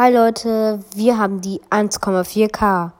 Hi Leute, wir haben die 1,4K.